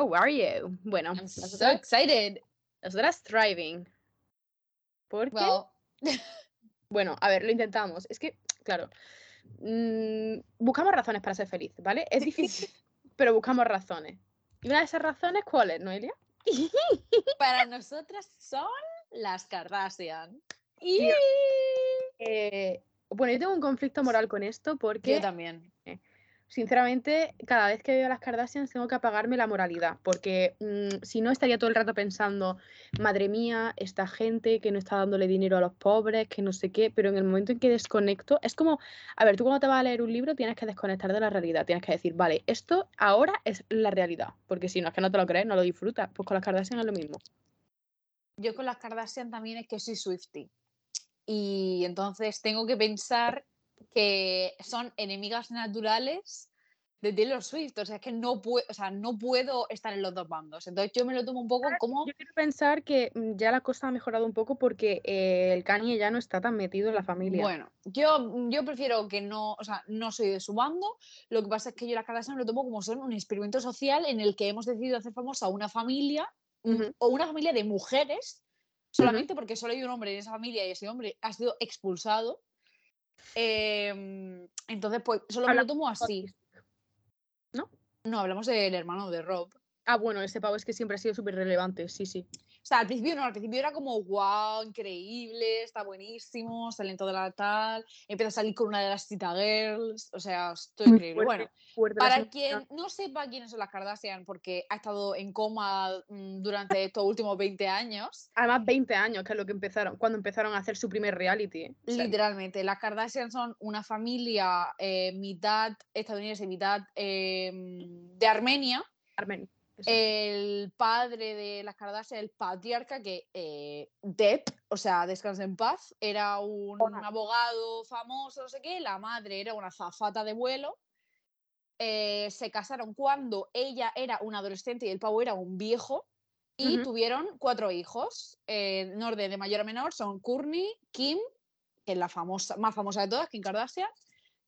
how are you? Bueno, I'm so nosotras, excited. nosotras thriving. ¿Por qué? Well, Bueno, a ver, lo intentamos. Es que, claro, mm, buscamos razones para ser feliz, ¿vale? Es difícil, pero buscamos razones. ¿Y una de esas razones cuál es, Noelia? para nosotras son las Kardashian. Y Eh, bueno, yo tengo un conflicto moral con esto porque, yo también. Sinceramente, cada vez que veo a las Kardashians tengo que apagarme la moralidad, porque mm, si no estaría todo el rato pensando, madre mía, esta gente que no está dándole dinero a los pobres, que no sé qué, pero en el momento en que desconecto, es como, a ver, tú cuando te vas a leer un libro tienes que desconectar de la realidad, tienes que decir, vale, esto ahora es la realidad, porque si no es que no te lo crees, no lo disfrutas, pues con las Kardashian es lo mismo. Yo con las Kardashian también es que soy Swifty. Y entonces tengo que pensar que son enemigas naturales de Taylor Swift. O sea, es que no, puedo, o sea, no puedo estar en los dos bandos. Entonces yo me lo tomo un poco como... Yo quiero pensar que mm, ya la cosa ha mejorado un poco porque eh, el Kanye ya no está tan metido en la familia. Bueno, yo, yo prefiero que no, o sea, no soy de su bando. Lo que pasa es que yo las Kardashian lo tomo como son un experimento social en el que hemos decidido hacer famosa una familia mm, o una familia de mujeres solamente porque solo hay un hombre en esa familia y ese hombre ha sido expulsado. Em, entonces, pues solo me lo tomo así. ¿No? No, hablamos del hermano de Rob. Ah, bueno, ese pavo es que siempre ha sido súper relevante, sí, sí. O sea, al principio no, al principio era como, wow, increíble, está buenísimo, salen toda la tal, empieza a salir con una de las Cita Girls, o sea, esto es Muy increíble. fuerte, Bueno, fuerte para quien no sepa quiénes son las Kardashian, porque ha estado en coma mm, durante estos últimos 20 años, Además, 20 años, que es lo que empezaron, cuando empezaron a hacer su primer reality. ¿eh? Literalmente, las Kardashian son una familia eh, mitad estadounidense, mitad eh, de Armenia. Carmen, eso. El padre de las Kardashian, el patriarca, que eh, Depp, o sea, descansa en paz, era un abogado famoso, no sé qué, la madre era una zafata de vuelo. eh, se casaron cuando ella era una adolescente y el pavo era un viejo. Y tuvieron cuatro hijos. eh, en orden de mayor a menor son Kourtney, Kim, que es la famosa, más famosa de todas, Kim Kardashian,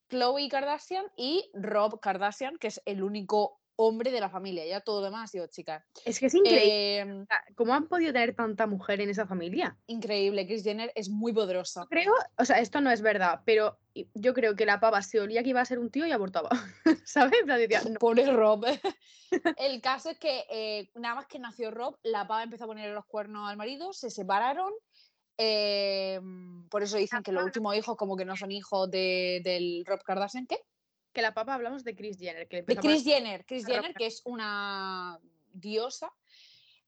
Khloe Kardashian y Rob Kardashian, que es el único hombre de la familia. Ya todo lo demás ha sido chica. Es que es increíble. Eh, ¿Cómo han podido tener tanta mujer en esa familia? increíble, Kris Jenner es muy poderosa. Creo, o sea, esto no es verdad, pero yo creo que la pava se olía que iba a ser un tío y abortaba. ¿Sabes? Decía, no. Pobre Rob. El caso es que eh, nada más que nació Rob, la pava empezó a ponerle los cuernos al marido, se separaron. eh, por eso dicen que los últimos hijos como que no son hijos de, del Rob Kardashian, ¿qué? Que la papa hablamos de Chris Jenner. Que De a Kris Jenner, Rob Jenner, que es una diosa.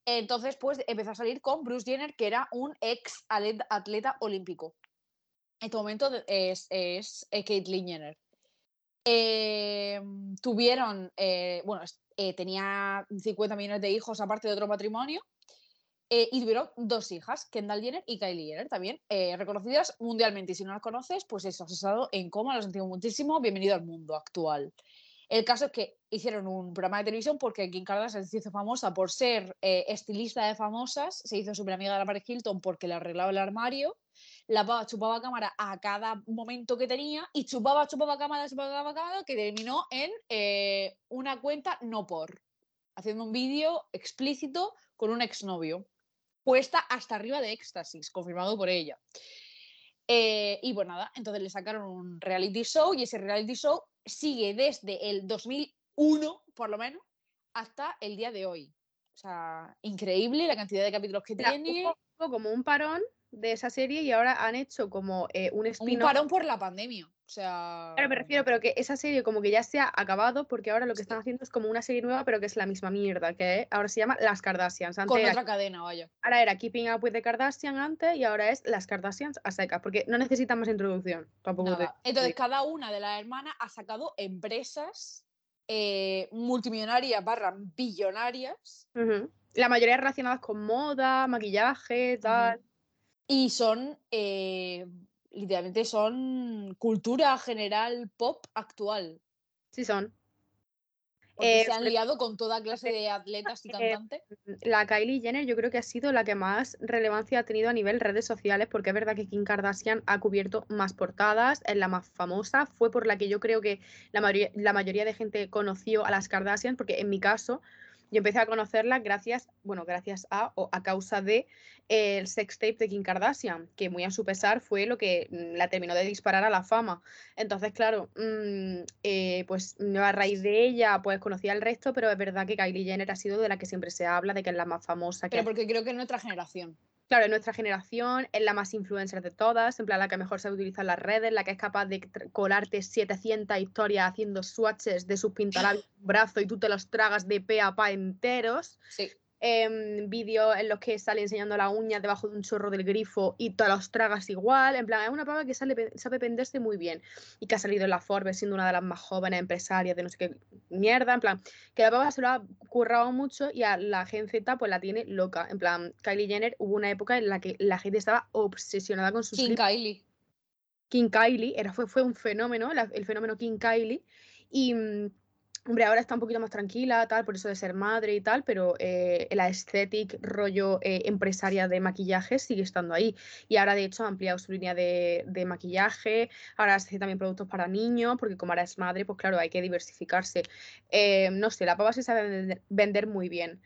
Entonces, pues empezó a salir con Bruce Jenner, que era un ex atleta, atleta olímpico. En este momento es, es, eh, Caitlyn Jenner. Eh, tuvieron, eh, bueno, eh, tenía 50 millones de hijos aparte de otro matrimonio. Eh, y tuvieron dos hijas, Kendall Jenner y Kylie Jenner, también eh, reconocidas mundialmente. Y si no las conoces, pues eso, has estado en coma, lo sentimos muchísimo. Bienvenido al mundo actual. El caso es que hicieron un programa de televisión porque Kim Kardashian se hizo famosa por ser eh, estilista de famosas, se hizo súper amiga de la Paris Hilton porque le arreglaba el armario, la chupaba cámara a cada momento que tenía y chupaba, chupaba cámara, chupaba cámara, que terminó en una cuenta no por, haciendo un vídeo explícito con un exnovio, puesta hasta arriba de éxtasis, confirmado por ella. Eh, y pues nada, entonces le sacaron un reality show y ese reality show sigue desde el 2001, por lo menos, hasta el día de hoy. O sea, increíble la cantidad de capítulos que tiene. como un parón de esa serie y ahora han hecho como eh, un Un spin-off. parón por la pandemia. O sea. Claro, me refiero, pero que esa serie como que ya se ha acabado porque ahora lo que están haciendo es como una serie nueva, pero que es la misma mierda, que ahora se llama Las Kardashians. Antes Con era, otra cadena, vaya. ahora era Keeping Up with the Kardashian antes y ahora es Las Kardashians a secas, porque no necesitan más introducción. Tampoco te-. Entonces, cada una de las hermanas ha sacado empresas eh, multimillonarias barra billonarias. La mayoría relacionadas con moda, maquillaje, tal. Y son, eh, literalmente, son cultura general pop actual. Sí son. Porque Eh, se han liado con toda clase de atletas y eh, cantantes. La Kylie Jenner yo creo que ha sido la que más relevancia ha tenido a nivel redes sociales, porque es verdad que Kim Kardashian ha cubierto más portadas, es la más famosa, fue por la que yo creo que la mayoría, la mayoría de gente conoció a las Kardashian, porque en mi caso Yo empecé a conocerla gracias, bueno, gracias a o a causa de eh, el sex tape de Kim Kardashian, que muy a su pesar fue lo que mm, la terminó de disparar a la fama. Entonces, claro, mm, eh, pues a raíz de ella, pues conocía al resto, pero es verdad que Kylie Jenner ha sido de la que siempre se habla, de que es la más famosa. Que pero porque creo que es nuestra generación. Claro, en nuestra generación es la más influencer de todas, en plan la que mejor sabe utilizar las redes, la que es capaz de colarte 700 historias haciendo swatches de sus pintalabios brazo y tú te los tragas de pe a pa enteros. Sí eh, vídeos en los que sale enseñando la uña debajo de un chorro del grifo y te los tragas igual. En plan, es una pava que sale, sabe venderse muy bien y que ha salido en la Forbes siendo una de las más jóvenes empresarias de no sé qué mierda. En plan, que la pava se lo ha currado mucho y a la Gen Z pues la tiene loca. En plan, Kylie Jenner hubo una época en la que la gente estaba obsesionada con sus. King Kylie. King Kylie, era, fue, fue un fenómeno, el fenómeno King Kylie. Y mm, Hombre, ahora está un poquito más tranquila, tal, por eso de ser madre y tal, pero eh, la estética, rollo eh, empresaria de maquillaje sigue estando ahí. Y ahora, de hecho, ha ampliado su línea de, maquillaje, ahora hace también productos para niños, porque como ahora es madre, pues claro, hay que diversificarse. Eh, no sé, la pava se sabe vender muy bien.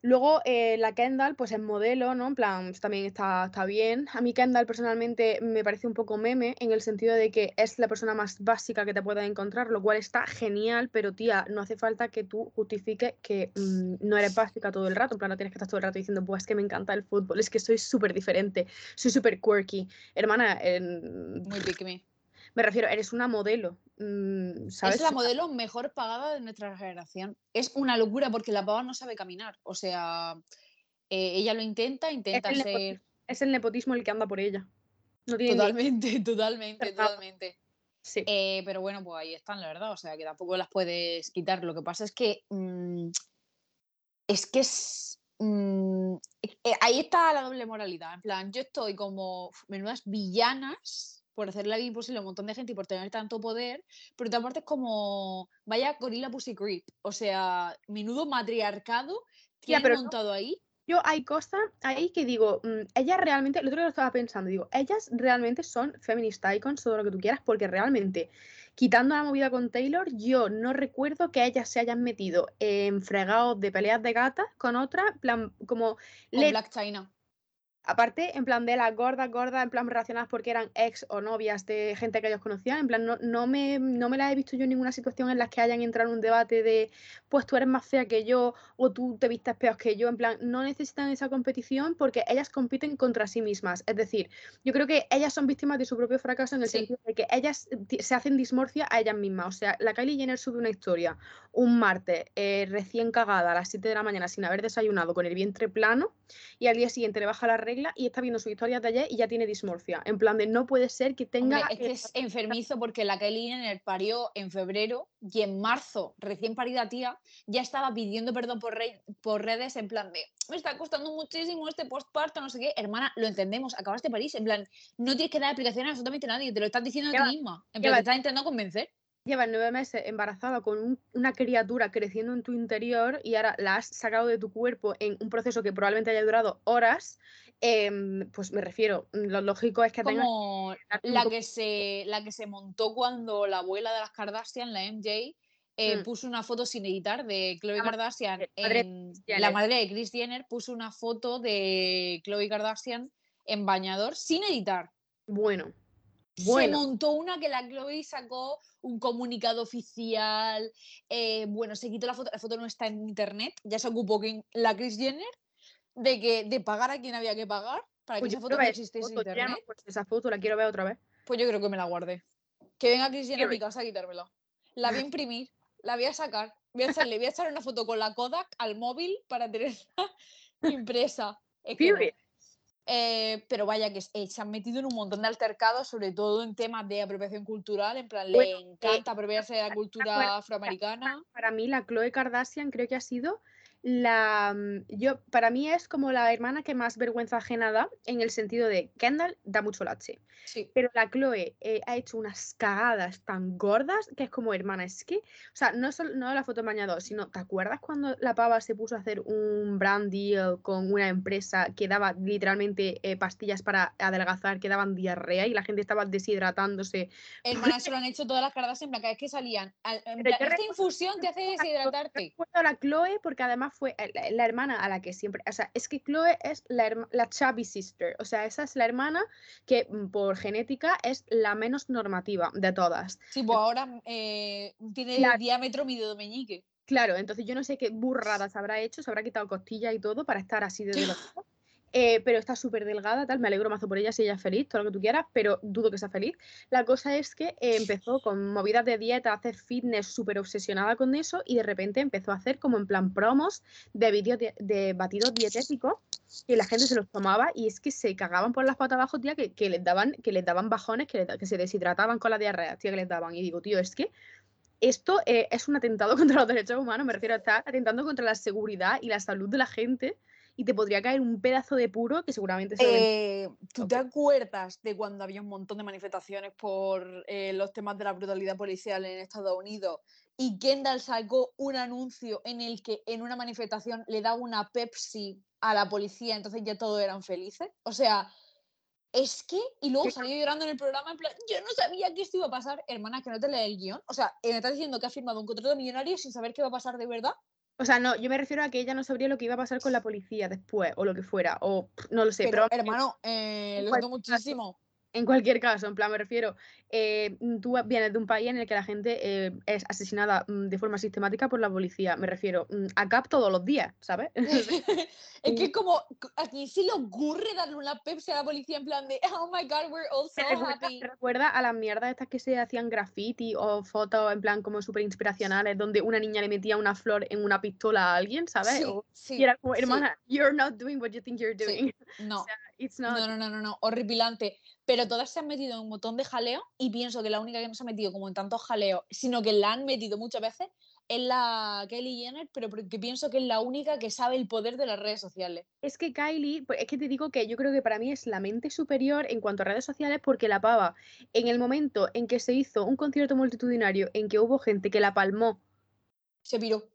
Luego eh, la Kendall, pues es modelo, ¿no? En plan, pues, también está, está bien. A mí Kendall personalmente me parece un poco meme en el sentido de que es la persona más básica que te puedas encontrar, lo cual está genial, pero tía, no hace falta que tú justifiques que mm, no eres básica todo el rato. En plan, no tienes que estar todo el rato diciendo, pues es que me encanta el fútbol, es que soy súper diferente, soy súper quirky. Hermana, muy pick me. Me refiero, eres una modelo. Mm, ¿sabes? Es la modelo mejor pagada de nuestra generación. Es una locura porque la pava no sabe caminar. O sea, eh, ella lo intenta, intenta es ser. Es el nepotismo el que anda por ella. totalmente, totalmente, totalmente. Sí. Eh, pero bueno, pues ahí están, la verdad. O sea, que tampoco las puedes quitar. Lo que pasa es que. Mm, es que es. Mm, eh, ahí está la doble moralidad. En plan, yo estoy como menudas villanas por hacer la vida imposible a un montón de gente y por tener tanto poder, pero otra parte es como, vaya gorila pussy creep, o sea, menudo matriarcado que ha montado ahí. Yo hay cosas ahí que digo, mm, ellas realmente, lo otro día lo estaba pensando, digo, ellas realmente son feminist icons, todo lo que tú quieras, porque realmente, quitando la movida con Taylor, yo no recuerdo que ellas se hayan metido en fregados de peleas de gatas con otra, plan, como... Con Black China. Aparte, en plan de las gordas, gordas, en plan relacionadas porque eran ex o novias de gente que ellos conocían, en plan, no, no, me, no me la he visto yo en ninguna situación en la que hayan entrado en un debate de, pues tú eres más fea que yo o tú te vistes peor que yo, en plan, no necesitan esa competición porque ellas compiten contra sí mismas. Es decir, yo creo que ellas son víctimas de su propio fracaso en el sentido de que ellas se hacen dismorfia a ellas mismas. O sea, la Kylie Jenner sube una historia un martes eh, recién cagada a las 7 de la mañana sin haber desayunado con el vientre plano y al día siguiente le baja la regla y está viendo su historia de ayer y ya tiene dismorfia. En plan de no puede ser que tenga. es que es enfermizo porque la Kylie Jenner parió en febrero y en marzo, recién parida tía, ya estaba pidiendo perdón por, por redes en plan de me está costando muchísimo este postparto, no sé qué. Hermana, lo entendemos, acabas de París. En plan, no tienes que dar explicaciones a absolutamente nadie, te lo estás diciendo a ti misma. En plan, te estás intentando convencer llevas nueve meses embarazada con una criatura creciendo en tu interior y ahora la has sacado de tu cuerpo en un proceso que probablemente haya durado horas Em, pues me refiero, lo lógico es que Como la que, se, la que se montó cuando la abuela de las Kardashian, la MJ, eh, mm. puso una foto sin editar de Chloe Kardashian. la madre de Kris Jenner puso una foto de Chloe Kardashian en bañador sin editar. Bueno. Se montó una que la Chloe sacó un comunicado oficial. Eh, bueno, se quitó la foto. La foto no está en internet. Ya se ocupó que la Kris Jenner de que de pagar a quien había que pagar para que pues esa foto no existiese en internet. pues esa foto la quiero ver otra vez. Pues yo creo que me la guardé. Que venga Cristian a mi casa a quitármela. La voy a imprimir, la voy a sacar. Voy a echarle, voy a echar una foto con la Kodak al móvil para tenerla impresa. Eh, pero vaya que eh, se han metido en un montón de altercados, sobre todo en temas de apropiación cultural. En plan, le encanta apropiarse de la cultura afroamericana. Para mí, la Chloe Kardashian creo que ha sido la mm, yo para mí es como la hermana que más vergüenza ajena da en el sentido de Kendall da mucho lache Sí. pero la Chloe eh, ha hecho unas cagadas tan gordas que es como hermana es que o sea no solo no la foto bañador sino ¿te acuerdas cuando la pava se puso a hacer un brand deal con una empresa que daba literalmente eh, pastillas para adelgazar que daban diarrea y la gente estaba deshidratándose Hermana, eso lo han hecho todas las cargas en plan, cada vez que salían. al- en plan, esta infusión te hace deshidratarte. a la Chloe porque además fue eh, la, la hermana a la que siempre, o sea, es que Chloe es la, la chubby sister, o sea, esa es la hermana que mm, por genética es la menos normativa de todas. Sí, pues ahora eh, tiene Claro. el diámetro medio de meñique. Claro, entonces yo no sé qué burradas habrá hecho, se habrá quitado costillas y todo para estar así de delgada. Eh, pero está súper delgada, tal, me alegro mazo por ella si ella es feliz, todo lo que tú quieras, pero dudo que sea feliz. La cosa es que empezó con movidas de dieta, hacer fitness, súper obsesionada con eso, y de repente empezó a hacer como en plan promos de vídeos de, batidos dietéticos, que la gente se los tomaba, y es que se cagaban por las patas abajo, tía, que, que les daban, que les daban bajones, que, que se deshidrataban con la diarrea, tía, que les daban. Y digo, tío, es que esto eh, es un atentado contra los derechos humanos, me refiero a estar atentando contra la seguridad y la salud de la gente y te podría caer un pedazo de puro que seguramente se Eh, ¿Tú te acuerdas de cuando había un montón de manifestaciones por eh, los temas de la brutalidad policial en Estados Unidos y Kendall sacó un anuncio en el que en una manifestación le daba una Pepsi a la policía, entonces ya todos eran felices? O sea, es que, y luego salió llorando en el programa en plan, yo no sabía que esto iba a pasar, hermana, que no te lees el guion. O sea, eh, me estás diciendo que ha firmado un contrato millonario sin saber qué va a pasar de verdad. O sea, no, yo me refiero a que ella no sabría lo que iba a pasar con la policía después o lo que fuera, o no lo sé, Pero, pero, hermano, eh, lo cualquier siento muchísimo. En cualquier caso, en plan me refiero, eh, mm, tú vienes de un país en el que la gente eh, es asesinada mm, de forma sistemática por la policía, me refiero, mm, a CAP todos los días, ¿sabes? es que es como, ¿a quién se le ocurre darle una Pepsi a la policía en plan de, oh my god, we're all so recuerda, happy? recuerda a las mierdas estas que se hacían graffiti o fotos en plan como súper inspiracionales donde una niña le metía una flor en una pistola a alguien, ¿sabes? Sí, O- sí, y era como, sí. hermana, you're not doing what you think you're Sí. doing. No, It's not. no, no, no, no, no, horripilante. Pero todas se han metido en un montón de jaleo y pienso que la única que no se ha metido como en tantos jaleos, sino que la han metido muchas veces, es la Kelly Jenner, pero porque pienso que es la única que sabe el poder de las redes sociales. Es que Kylie, pues es que te digo que yo creo que para mí es la mente superior en cuanto a redes sociales porque la pava, en el momento en que se hizo un concierto multitudinario, en que hubo gente que la palmó, Se piró.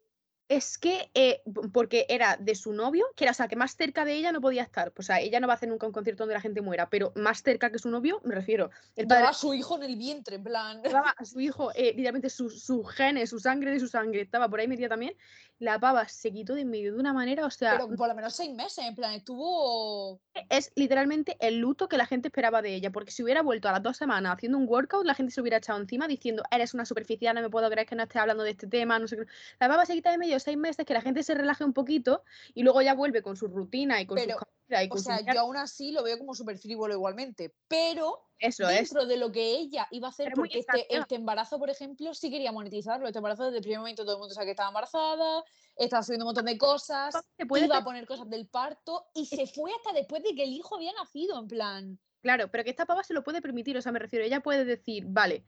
Es que, eh, porque era de su novio, que era, o sea, que más cerca de ella no podía estar. Pues, o sea, ella no va a hacer nunca un concierto donde la gente muera, pero más cerca que su novio, me refiero. El padre a su hijo en el vientre, en plan. llevaba a su hijo, eh, literalmente su, su genes, su sangre de su sangre, estaba por ahí metida también. La pava se quitó de en medio de una manera, o sea, Pero por lo menos seis meses, en plan, estuvo. es literalmente el luto que la gente esperaba de ella, porque si hubiera vuelto a las dos semanas haciendo un workout, la gente se hubiera echado encima diciendo, eres una superficial, no me puedo creer que no estés hablando de este tema, no sé qué. La pava se quita de medio seis meses, que la gente se relaje un poquito y luego ya vuelve con su rutina y con Pero, sus y O sea, yo aún así lo veo como súper frívolo igualmente. Pero Eso es. dentro de lo que ella iba a hacer, Pero porque este, este embarazo, por ejemplo, sí quería monetizarlo. Este embarazo desde el primer momento todo el mundo sabe que estaba embarazada, estaba subiendo un montón de cosas, puede iba a poner cosas del parto y se fue hasta después de que el hijo había nacido, en plan. Claro, pero que esta pava se lo puede permitir, o sea, me refiero, ella puede decir, vale,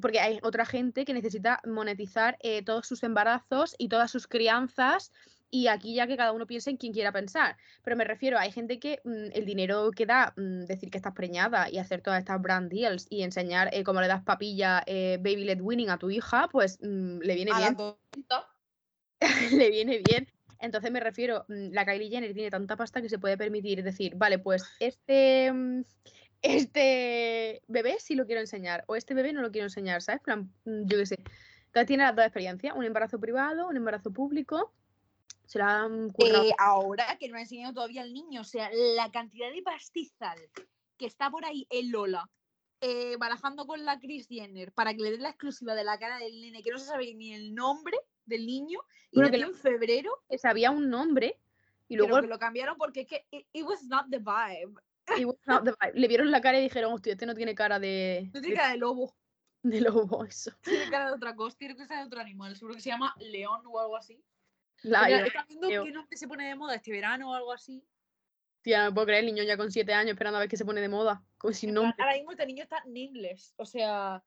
porque hay otra gente que necesita monetizar eh, todos sus embarazos y todas sus crianzas, y aquí ya que cada uno piense en quien quiera pensar. Pero me refiero, hay gente que mm, el dinero que da, mm, decir que estás preñada y hacer todas estas brand deals y enseñar eh, cómo le das papilla eh, baby led winning a tu hija, pues mm, le viene A bien, le viene bien. Entonces me refiero, la Kylie Jenner tiene tanta pasta que se puede permitir decir, vale, pues este, este bebé sí lo quiero enseñar, o este bebé no lo quiero enseñar, ¿sabes? Plan, yo qué sé. Entonces tiene las dos experiencias, un embarazo privado, un embarazo público. Se la han. Eh, ahora que no ha enseñado todavía al niño, o sea, la cantidad de pastizal que está por ahí en Lola, eh, barajando con la Kris Jenner para que le den la exclusiva de la cara del nene, que no se sabe ni el nombre del niño, y Bueno, que en febrero, que sabía un nombre y pero luego que lo cambiaron porque es que it, it was not the vibe. it was not the vibe. le vieron la cara y dijeron, hostia, este no tiene cara de, No tiene cara de lobo, de lobo, eso. tiene cara de otra cosa, tiene cara de otro animal, seguro que se llama león o algo así. La, yo- está viendo qué nombre se pone de moda este verano o algo así. tía, no puedo creer, el niño ya con siete años esperando a ver qué se pone de moda, como En plan, nombre. ahora mismo este niño está nameless, o sea,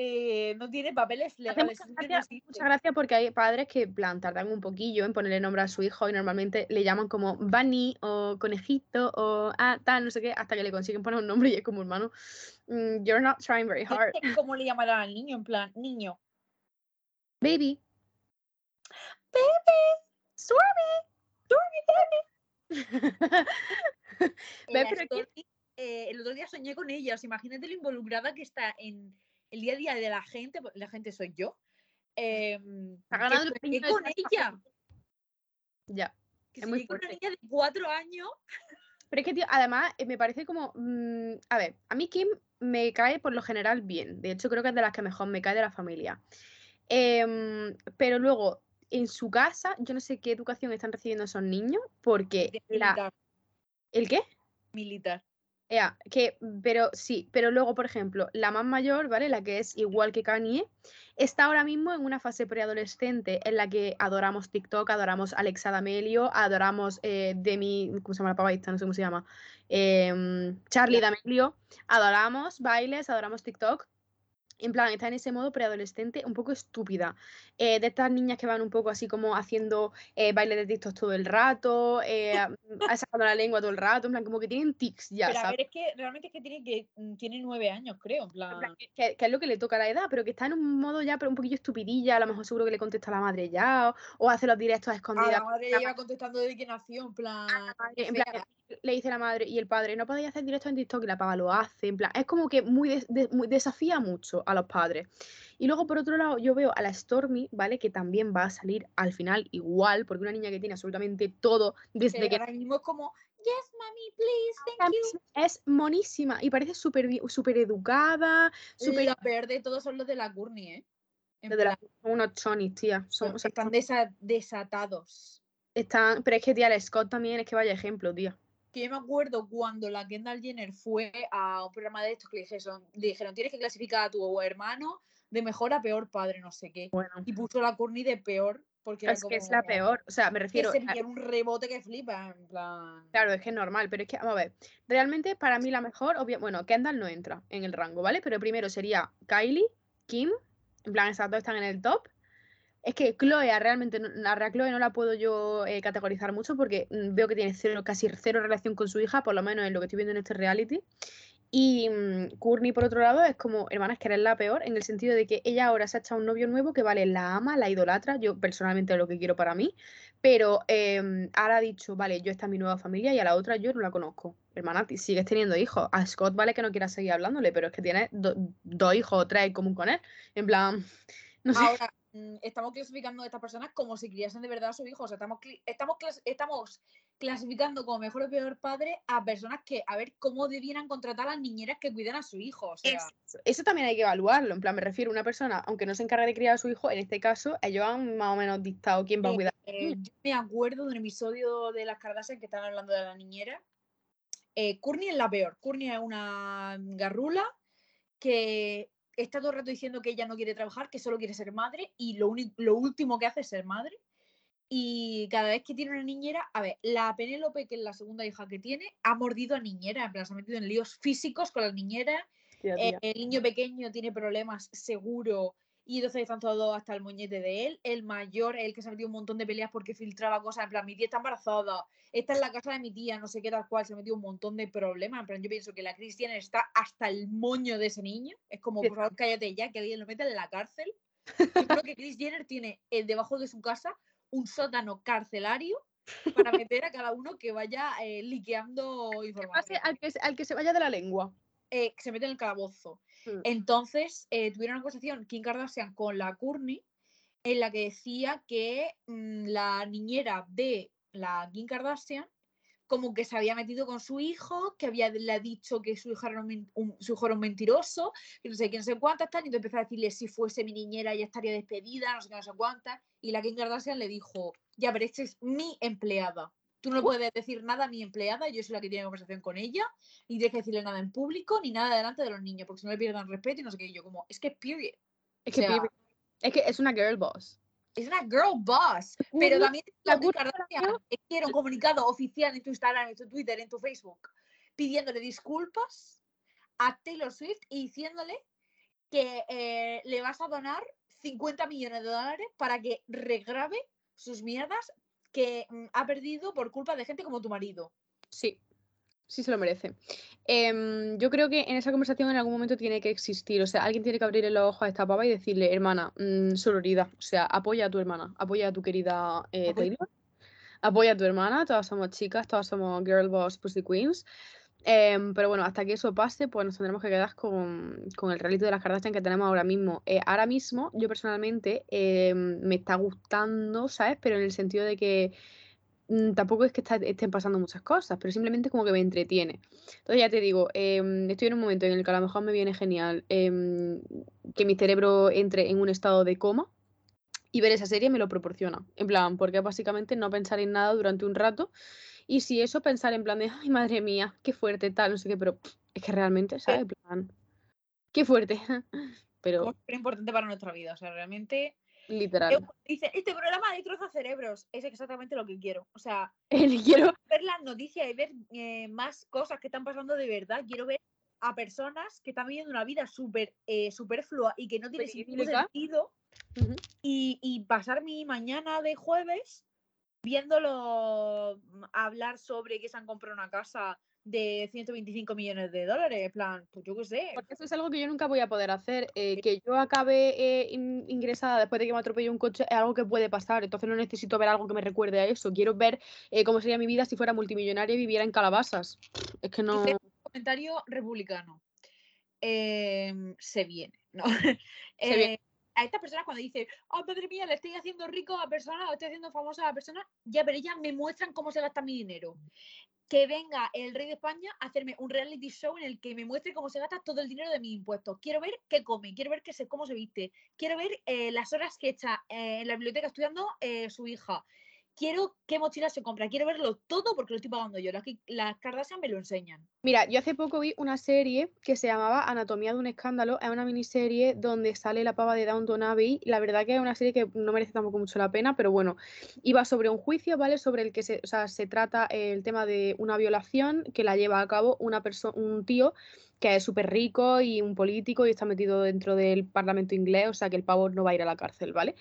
eh, no tiene papeles legales. mucha es que no gracia, existe. mucha gracia porque hay padres que en plan, tardan un poquillo en ponerle nombre a su hijo y normalmente le llaman como Bunny o conejito o ah, tal, no sé qué, hasta que le consiguen poner un nombre y es como, hermano, mm, you're not trying very hard. ¿Cómo le llamarán al niño? En plan, niño. Baby. Baby. Ve, La pero es que- Stormy, eh, el otro día soñé con ella. o sea, imagínate lo involucrada que está en el día a día de la gente. La gente soy yo. em, Ha ganado el soñé con ella. ya. Que Es muy con una niña de cuatro años. Pero es que, tío, además eh, me parece como. mm, a ver, a mí Kim me cae por lo general bien. De hecho, creo que es de las que mejor me cae de la familia. Em, pero luego, en su casa, yo no sé qué educación están recibiendo esos niños, porque de la. militar. ¿El qué? militar. Ea, que, pero sí, pero luego, por ejemplo, la más mayor, ¿vale? La que es igual que Kanye, está ahora mismo en una fase preadolescente en la que adoramos TikTok, adoramos Alexa D'Amelio, adoramos eh, Demi, ¿cómo se llama la pava esta? No sé cómo se llama. em, Charlie D'Amelio, adoramos bailes, adoramos TikTok. En plan, está en ese modo preadolescente un poco estúpida. Eh, de estas niñas que van un poco así como haciendo eh, baile de TikTok todo el rato, eh, a- sacando la lengua todo el rato, en plan, como que tienen tics ya, Pero a ¿sabes? ver, es que realmente es que tiene que mm, tiene nueve años, creo. En En plan, plan. que, que- es lo que le toca a la edad, pero que está en un modo ya pero un poquillo estupidilla, a lo mejor seguro que le contesta a la madre ya, o, o hace los directos a A escondidas. la madre ya lleva contestando desde que nació, en plan. qué en plan, fea. Le dice la madre y el padre, no podéis hacer directos en TikTok y la pava lo hace, en plan, es como que muy, des- de- muy- desafía mucho a los padres. Y luego por otro lado yo veo a la Stormy, ¿vale? Que también va a salir al final igual, porque una niña que tiene absolutamente todo desde que que ahora mismo es como, yes, mami, please, thank you. es monísima y parece súper súper educada, súper... Lo peor de todo son los de la Courtney, ¿eh? En de la- unos chonis, tía. Son, son- o sea, están desa- desatados. están, pero es que, tía, el Scott también es que vaya ejemplo, tía. Que yo me acuerdo cuando la Kendall Jenner fue a un programa de estos que le dijeron, le dijeron tienes que clasificar a tu hermano de mejor a peor padre, no sé qué. Bueno, Y puso la Courtney de peor porque es que es la peor. O sea, me Que refiero. se a- pillan un rebote que flipa, en plan. Claro, es que es normal, pero es que, vamos a ver, realmente para mí la mejor, obvia- bueno, Kendall no entra en el rango, ¿vale? Pero primero sería Kylie, Kim, en plan, esas dos están en el top. Es que Chloe, a realmente, a Ra- Chloe no la puedo yo eh, categorizar mucho porque mm, veo que tiene cero, casi cero relación con su hija, por lo menos en lo que estoy viendo en este reality. Y mm, Courtney, por otro lado, es como, hermana, es que eres la peor, en el sentido de que ella ahora se ha echado un novio nuevo que, vale, la ama, la idolatra, yo personalmente es lo que quiero para mí, pero em, ahora ha dicho, vale, yo esta es mi nueva familia y a la otra yo no la conozco. Hermana, sigues teniendo hijos. A Scott vale que no quiera seguir hablándole, pero es que tiene do- dos hijos o tres en común con él. En plan, no sé. Ahora, mm, estamos clasificando a estas personas como si criasen de verdad a su hijo. O sea, estamos, estamos, clas- estamos clasificando como mejor o peor padre a personas que, a ver, cómo debieran contratar a las niñeras que cuidan a su hijo. O sea, Eso, eso también hay que evaluarlo. En plan, me refiero a una persona, aunque no se encargue de criar a su hijo, en este caso, ellos han más o menos dictado quién va a Eh, cuidar. eh, yo me acuerdo de un episodio de las Kardashian que estaban hablando de la niñera. Eh, Courtney es la peor. Courtney es una garrula que está todo el rato diciendo que ella no quiere trabajar, que solo quiere ser madre y lo, único, lo último que hace es ser madre. Y cada vez que tiene una niñera, a ver, la Penélope, que es la segunda hija que tiene, ha mordido a niñera, en plan, se ha metido en líos físicos con las niñeras Tía, eh, el niño pequeño tiene problemas seguro y entonces están todos hasta el moñete de él. El mayor es el que se ha metido un montón de peleas porque filtraba cosas. En plan, mi tía está embarazada, esta es la casa de mi tía, no sé qué tal cual. Se ha metido un montón de problemas. En plan, yo pienso que la Cristiana está hasta el moño de ese niño. Es como, por favor, cállate ya, que alguien lo meta en la cárcel. Yo creo que Kris Jenner tiene eh, debajo de su casa un sótano carcelario para meter a cada uno que vaya eh, liqueando información. al que, al que se vaya de la lengua. Eh, que se mete en el calabozo. Mm. Entonces, eh, tuvieron una conversación Kim Kardashian con la Courtney en la que decía que mm, la niñera de la Kim Kardashian como que se había metido con su hijo, que había, le ha dicho que su hijo era un, su hijo era un mentiroso, que no sé qué, no sé cuántas, tal, y entonces empezó a decirle si fuese mi niñera ya estaría despedida, no sé qué, no sé cuántas, y la Kim Kardashian le dijo, ya, pero esta es mi empleada. Tú no puedes decir nada a mi empleada, yo soy la que tiene conversación con ella, ni tienes que decirle nada en público, ni nada delante de los niños, porque si no le pierdan respeto y no sé qué, y yo como, es que period. Es O que, sea, pibe, es que es una girl boss. es una girl boss, pero también la hiciera un comunicado oficial en tu Instagram, en tu Twitter, en tu Facebook, pidiéndole disculpas a Taylor Swift y diciéndole que eh, le vas a donar 50 millones de dólares para que regrabe sus mierdas que mm, ha perdido por culpa de gente como tu marido. Sí, sí se lo merece. Em, yo creo que en esa conversación en algún momento tiene que existir, o sea, alguien tiene que abrir los ojos a esta pava y decirle, hermana, mm, sororidad, o sea, apoya a tu hermana, apoya a tu querida eh. Taylor, apoya a tu hermana, todas somos chicas, todas somos girl boss, pussy queens. Em, pero bueno, hasta que eso pase, pues nos tendremos que quedar con, con el reality de las Kardashian que tenemos ahora mismo. Eh, ahora mismo, yo personalmente em, me está gustando, ¿sabes? Pero en el sentido de que mm, tampoco es que estén pasando muchas cosas, pero simplemente como que me entretiene. Entonces ya te digo, em, estoy en un momento en el que a lo mejor me viene genial que mi cerebro entre en un estado de coma y ver esa serie me lo proporciona. En plan, porque básicamente no pensar en nada durante un rato. Y si eso, pensar en plan de, ay, madre mía, qué fuerte, tal, no sé qué, pero es que realmente, ¿sabes? Plan, qué fuerte. Pero súper importante para nuestra vida. O sea, realmente. literal. Dice, este programa destroza cerebros. Es exactamente lo que quiero. O sea, Quiero, ver las noticias y ver eh, más cosas que están pasando de verdad. Quiero ver a personas que están viviendo una vida súper eh, superflua y que no tiene ningún sentido. Y, y pasar mi mañana de jueves viéndolo hablar sobre que se han comprado una casa de 125 millones de dólares. En plan, pues yo qué sé. Porque eso es algo que yo nunca voy a poder hacer. eh, que yo acabe eh, in- ingresada después de que me atropelle un coche es algo que puede pasar. Entonces no necesito ver algo que me recuerde a eso. Quiero ver eh, cómo sería mi vida si fuera multimillonaria y viviera en calabazas. Es que no. Dice comentario republicano. Em, se viene, ¿no? Se viene. A estas personas cuando dicen, oh, madre mía, le estoy haciendo rico a personas, o estoy haciendo famosa a personas, ya, pero ellas me muestran cómo se gasta mi dinero. Que venga el rey de España a hacerme un reality show en el que me muestre cómo se gasta todo el dinero de mis impuestos. Quiero ver qué come, quiero ver qué se, cómo se viste, quiero ver eh, las horas que echa eh, en la biblioteca estudiando eh, su hija. Quiero qué mochila se compra, quiero verlo todo porque lo estoy pagando yo. Las, las Kardashian me lo enseñan. Mira, yo hace poco vi una serie que se llamaba Anatomía de un escándalo. Es una miniserie donde sale la pava de Downton Abbey. La verdad que es una serie que no merece tampoco mucho la pena, pero bueno, iba sobre un juicio, ¿vale? Sobre el que se, o sea, se trata el tema de una violación que la lleva a cabo una un tío que es súper rico y un político y está metido dentro del Parlamento inglés, o sea que el pavo no va a ir a la cárcel, ¿vale?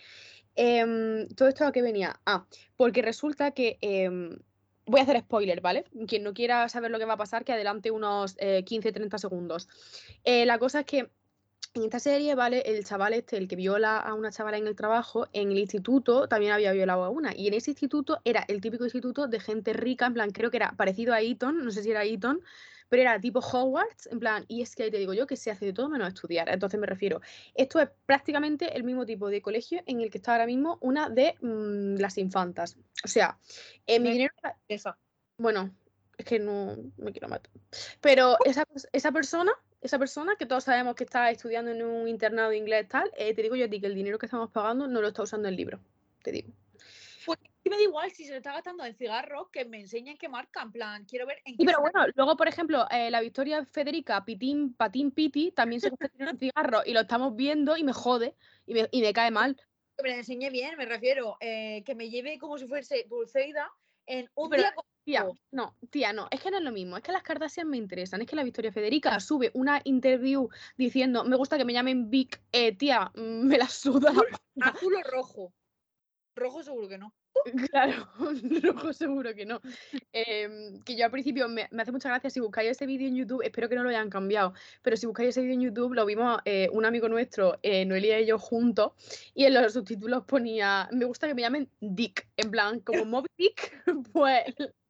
Em, todo esto a qué venía. Ah, porque resulta que em, voy a hacer spoiler, ¿vale? Quien no quiera saber lo que va a pasar, que adelante unos 15-30 segundos. Eh, la cosa es que en esta serie, ¿vale? El chaval este, el que viola a una chavala en el trabajo, en el instituto también había violado a una. Y en ese instituto era el típico instituto de gente rica, en plan, creo que era parecido a Eton, no sé si era Eton, pero era tipo Hogwarts, en plan, y es que ahí te digo yo que se hace de todo menos estudiar. Entonces me refiero, esto es prácticamente el mismo tipo de colegio en el que está ahora mismo una de mm, las infantas. O sea, eh, mi dinero Esa. bueno, es que no me quiero matar. Pero esa, esa persona, esa persona que todos sabemos que está estudiando en un internado de inglés tal, eh, te digo yo a ti que el dinero que estamos pagando no lo está usando el libro. Te digo. Pues me da igual si se lo está gastando en cigarros, que me enseñen qué marca, en plan, quiero ver en Y qué pero se- bueno, luego, por ejemplo, eh, la Victoria Federica Pitín, Patín Piti también se gasta dinero en cigarros y lo estamos viendo y me jode y me, y me cae mal. que me la enseñe bien, me refiero, eh, que me lleve como si fuese Dulceida en un pero- día con- Tía, no, tía, no, es que no es lo mismo, es que las Kardashian me interesan, es que la Victoria Federica sube una interview diciendo, me gusta que me llamen Vic, eh, tía, me la suda. azul o rojo. Rojo seguro que no. Claro, rojo seguro que no. Em, que yo al principio me, me hace mucha gracia si buscáis ese vídeo en YouTube, espero que no lo hayan cambiado, pero si buscáis ese vídeo en YouTube lo vimos eh, un amigo nuestro, eh, Noelia y yo juntos, y en los subtítulos ponía, me gusta que me llamen Dick, en plan, como Moby Dick, pues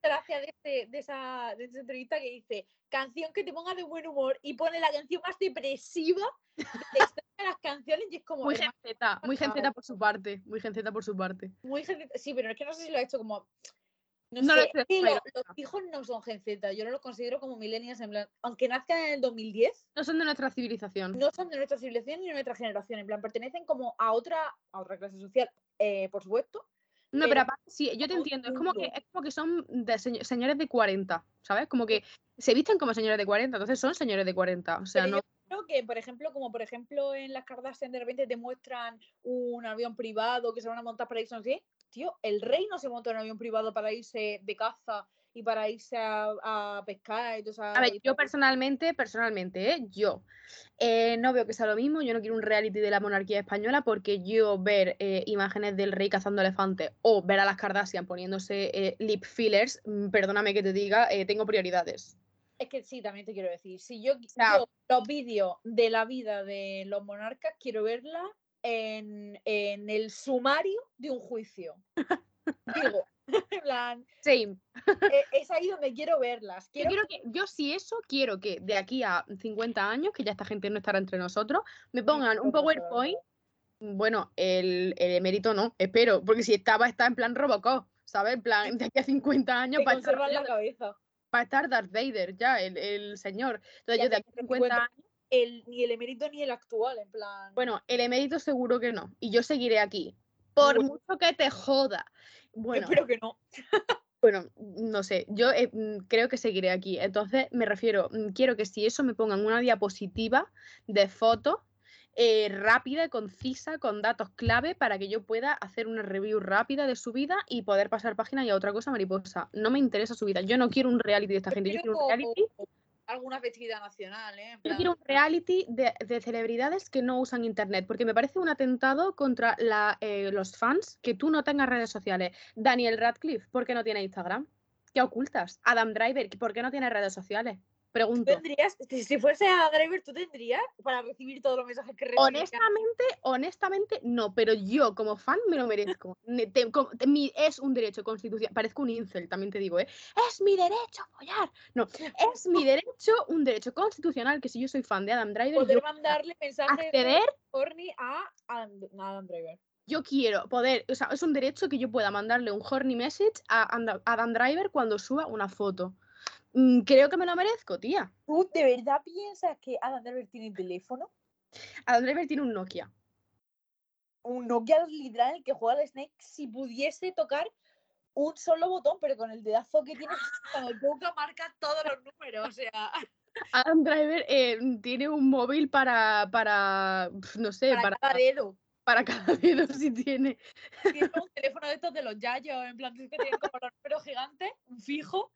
Gracias de, este- de esa, de esa entrevista que dice canción que te ponga de buen humor y pone la canción más depresiva de de las canciones y es como muy genceta, muy favor. genceta por su parte, muy genceta por su parte. muy gente- Sí, pero es que no sé si lo ha hecho como. No, sé, lo- los hijos no son gen Z, yo no los considero como millennials en plan, aunque nazcan en el 2010, No son de nuestra civilización. no son de nuestra civilización ni de nuestra generación, en plan, pertenecen como a otra, a otra clase social, eh, por supuesto. No, pero pero aparte, sí, yo te entiendo, es como que, es como que son de señores de 40, ¿sabes? Como que se visten como señores de 40, entonces son señores de 40, o sea, Pero no... yo que, por ejemplo, como por ejemplo en las Kardashian de repente te muestran un avión privado que se van a montar para irse, no sé tío, el rey no se monta en un avión privado para irse de caza y para irse a, a pescar y. A ver, yo personalmente, personalmente, ¿eh? yo eh, no veo que sea lo mismo. Yo no quiero un reality de la monarquía española porque yo ver eh, imágenes del rey cazando elefantes o ver a las Kardashian poniéndose eh, lip fillers, mm, perdóname que te diga, eh, tengo prioridades. Es que sí, también te quiero decir. Si yo, yo los vídeos de la vida de los monarcas quiero verla en, en el sumario de un juicio. Digo, en plan, Same. es ahí donde quiero verlas. Yo Quiero, quiero que, yo si eso quiero que de aquí a 50 años, que ya esta gente no estará entre nosotros, me pongan un. PowerPoint. Bueno, el, el emérito no, espero, porque si estaba, está en plan Robocop, ¿sabes? En plan, de aquí a 50 años te para estar, la cabeza. Para estar Darth Vader, ya, el, el señor. Entonces Ya yo de aquí a das 50 cuenta. años, El, ni el emérito ni el actual, en plan. bueno, el emérito seguro que no, y yo seguiré aquí, por Bueno. mucho que te joda. yo Bueno, espero que no. Bueno, no sé, yo eh, mm, creo que seguiré aquí. Entonces, me refiero, mm, quiero que si eso me pongan una diapositiva de fotos eh, rápida y concisa, con datos clave, para que yo pueda hacer una review rápida de su vida y poder pasar página y a otra cosa mariposa. No me interesa su vida. Yo no quiero un reality de esta gente. Yo quiero un reality, alguna festividad nacional, ¿eh? Yo quiero un reality de, de celebridades que no usan internet, porque me parece un atentado contra la, eh, los fans que tú no tengas redes sociales. Daniel Radcliffe, ¿por qué no tiene Instagram? ¿Qué ocultas? Adam Driver, ¿por qué no tiene redes sociales? ¿Tú Pregunto. tendrías, si si fuese a Driver, tú tendrías para recibir todos los mensajes que recibes. Honestamente, honestamente, no, pero yo como fan me lo merezco. Ne- te- com- te- mi- es un derecho constitucional. Parezco un incel, también te digo, ¿eh? Es mi derecho follar. No, es mi derecho, un derecho constitucional que si yo soy fan de Adam Driver, poder yo mandarle mensajes acceder horny a Adam, a Adam Driver. yo quiero poder, o sea, es un derecho que yo pueda mandarle un horny message a Adam Driver cuando suba una foto. Mm, Creo que me lo merezco, tía. ¿Tú de verdad piensas que Adam Driver tiene teléfono? Adam Driver tiene un Nokia. Un Nokia literal en el que juega al Snake si pudiese tocar un solo botón, pero con el dedazo que tiene, cuando toca marca todos los números. O sea, Adam Driver eh, tiene un móvil para, para, no sé, para para, cada dedo. para cada dedo si tiene. Tiene un teléfono de estos de los yayos, en plan, que tienen como los números gigantes, un fijo,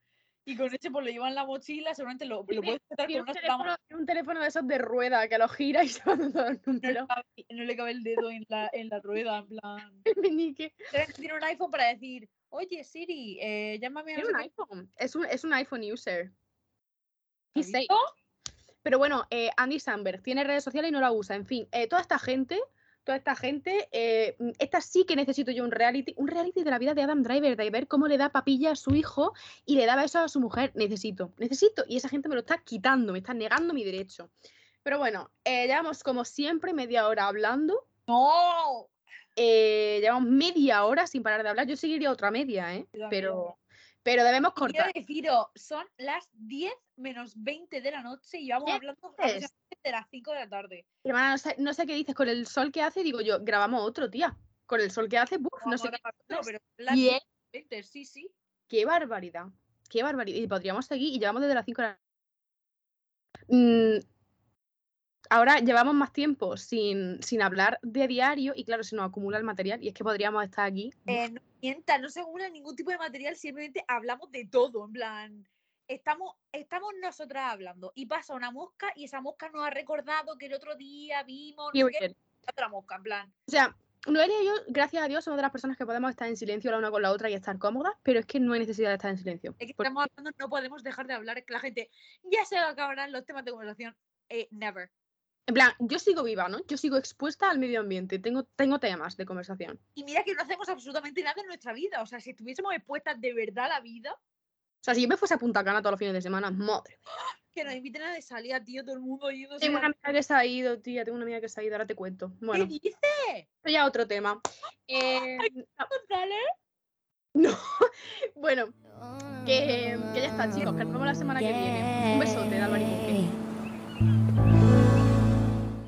y con ese pues lo lleva en la mochila, seguramente lo, lo puedes Tiene con un, una teléfono, un teléfono de esos de rueda que lo gira y se van todos los no le, números. cabe, no le cabe el dedo en la, en la rueda, en plan. Tiene un iPhone para decir, oye Siri, eh, llámame a Tiene un sé qué". iPhone. Es un, es un iPhone user. Pero bueno, eh, Andy Samberg tiene redes sociales y no la usa. En fin, eh, toda esta gente, toda esta gente, eh, mm, esta sí que necesito yo un reality, un reality de la vida de Adam Driver, de ver cómo le da papilla a su hijo y le da besos a su mujer. Necesito, necesito. Y esa gente me lo está quitando, me está negando mi derecho. Pero bueno, eh, llevamos como siempre media hora hablando. No. eh, llevamos media hora sin parar de hablar. Yo seguiría otra media, ¿eh? Pero, pero debemos Y Quiero cortar. deciros, son las 10 menos 20 de la noche y vamos ¿Qué hablando de las 5 de la tarde. Hermana, no sé, no sé qué dices con el sol que hace. Digo yo, grabamos otro, tía. Con el sol que hace, buf, no sé qué. haces. pero las Bien. 10 20, sí, sí. Qué barbaridad. Qué barbaridad. Y podríamos seguir y llevamos desde las 5 de la Mm, Ahora llevamos más tiempo sin, sin hablar de diario y claro, se nos acumula el material y es que podríamos estar aquí. Eh, no mienta, no se acumula ningún tipo de material, simplemente hablamos de todo, en plan, estamos, estamos nosotras hablando y pasa una mosca y esa mosca nos ha recordado que el otro día vimos, no qué, otra mosca, en plan, O sea, Noelia y yo, gracias a Dios, somos de las personas que podemos estar en silencio la una con la otra y estar cómodas, pero es que no hay necesidad de estar en silencio. es que Porque- estamos hablando, no podemos dejar de hablar, es que la gente ya se acabarán los temas de conversación, eh, never. En plan, yo sigo viva, ¿no? Yo sigo expuesta al medio ambiente, tengo, tengo temas de conversación. Y mira que no hacemos absolutamente nada en nuestra vida, o sea, si estuviésemos expuestas de verdad a la vida, O sea, si yo me fuese a Punta Cana todos los fines de semana, madre. que nos inviten a de salida, tío, todo el mundo yéndose Tengo una amiga que se ha ido, tía, tengo una amiga que se ha ido, ahora te cuento. Bueno, ¿Qué dices? esto ya otro tema. Eh, González? bueno, que, que ya está, chicos, que nos vemos la semana que viene. Un besote Álvaro y.